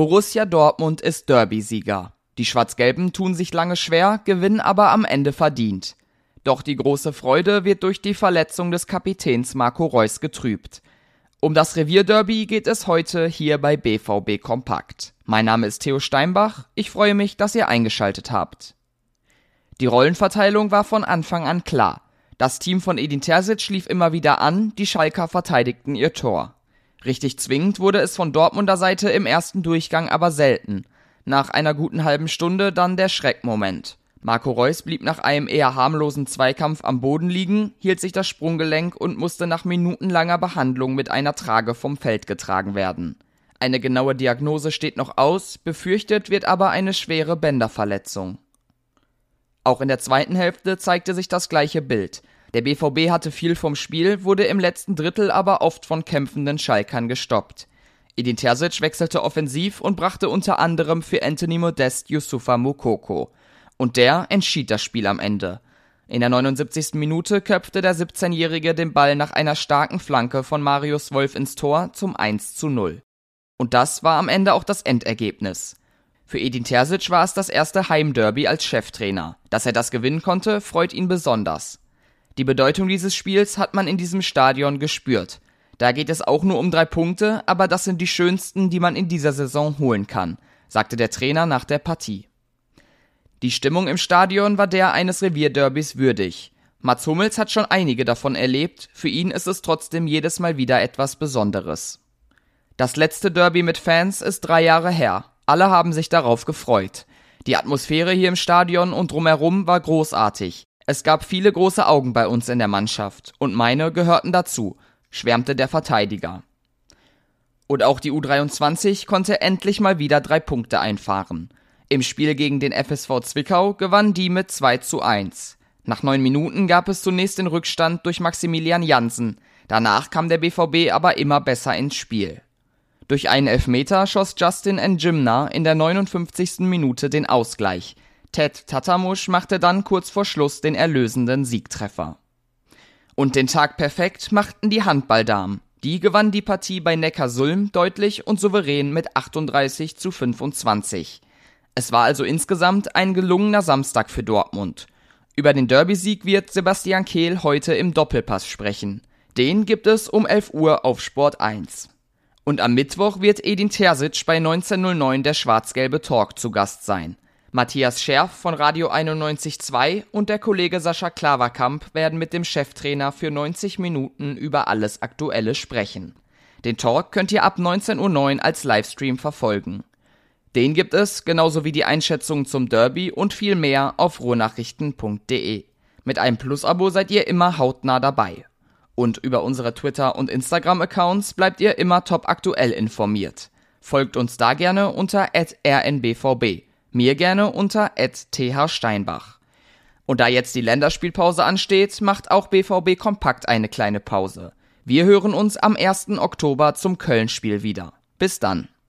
Borussia Dortmund ist Derby-Sieger. Die Schwarz-Gelben tun sich lange schwer, gewinnen aber am Ende verdient. Doch die große Freude wird durch die Verletzung des Kapitäns Marco Reus getrübt. Um das Revierderby geht es heute hier bei BVB Kompakt. Mein Name ist Theo Steinbach, ich freue mich, dass ihr eingeschaltet habt. Die Rollenverteilung war von Anfang an klar. Das Team von Edin Terzic lief immer wieder an, die Schalker verteidigten ihr Tor. Richtig zwingend wurde es von Dortmunder Seite im ersten Durchgang aber selten. Nach einer guten halben Stunde dann der Schreckmoment. Marco Reus blieb nach einem eher harmlosen Zweikampf am Boden liegen, hielt sich das Sprunggelenk und musste nach minutenlanger Behandlung mit einer Trage vom Feld getragen werden. Eine genaue Diagnose steht noch aus, befürchtet wird aber eine schwere Bänderverletzung. Auch in der zweiten Hälfte zeigte sich das gleiche Bild. Der BVB hatte viel vom Spiel, wurde im letzten Drittel aber oft von kämpfenden Schalkern gestoppt. Edin Terzic wechselte offensiv und brachte unter anderem für Anthony Modest Yusufa Mukoko. Und der entschied das Spiel am Ende. In der 79. Minute köpfte der 17-Jährige den Ball nach einer starken Flanke von Marius Wolf ins Tor zum 1 zu 0. Und das war am Ende auch das Endergebnis. Für Edin Terzic war es das erste Heimderby als Cheftrainer. Dass er das gewinnen konnte, freut ihn besonders. Die Bedeutung dieses Spiels hat man in diesem Stadion gespürt. Da geht es auch nur um drei Punkte, aber das sind die schönsten, die man in dieser Saison holen kann, sagte der Trainer nach der Partie. Die Stimmung im Stadion war der eines Revierderbys würdig. Mats Hummels hat schon einige davon erlebt, für ihn ist es trotzdem jedes Mal wieder etwas Besonderes. Das letzte Derby mit Fans ist drei Jahre her. Alle haben sich darauf gefreut. Die Atmosphäre hier im Stadion und drumherum war großartig. Es gab viele große Augen bei uns in der Mannschaft und meine gehörten dazu, schwärmte der Verteidiger. Und auch die U23 konnte endlich mal wieder drei Punkte einfahren. Im Spiel gegen den FSV Zwickau gewann die mit 2 zu 1. Nach neun Minuten gab es zunächst den Rückstand durch Maximilian Jansen. Danach kam der BVB aber immer besser ins Spiel. Durch einen Elfmeter schoss Justin Njimna in der 59. Minute den Ausgleich. Ted Tatamusch machte dann kurz vor Schluss den erlösenden Siegtreffer. Und den Tag perfekt machten die Handballdamen. Die gewannen die Partie bei Neckarsulm deutlich und souverän mit 38 zu 25. Es war also insgesamt ein gelungener Samstag für Dortmund. Über den Derby-Sieg wird Sebastian Kehl heute im Doppelpass sprechen. Den gibt es um 11 Uhr auf Sport 1. Und am Mittwoch wird Edin Terzic bei 1909 der schwarz-gelbe Talk zu Gast sein. Matthias Scherf von Radio 91.2 und der Kollege Sascha Klaverkamp werden mit dem Cheftrainer für 90 Minuten über alles Aktuelle sprechen. Den Talk könnt ihr ab 19.09 Uhr als Livestream verfolgen. Den gibt es, genauso wie die Einschätzungen zum Derby und viel mehr auf ruhrnachrichten.de. Mit einem Plus-Abo seid ihr immer hautnah dabei. Und über unsere Twitter- und Instagram-Accounts bleibt ihr immer top aktuell informiert. Folgt uns da gerne unter rnbvb, mir gerne unter thsteinbach. Und da jetzt die Länderspielpause ansteht, macht auch BVB Kompakt eine kleine Pause. Wir hören uns am 1. Oktober zum Köln-Spiel wieder. Bis dann.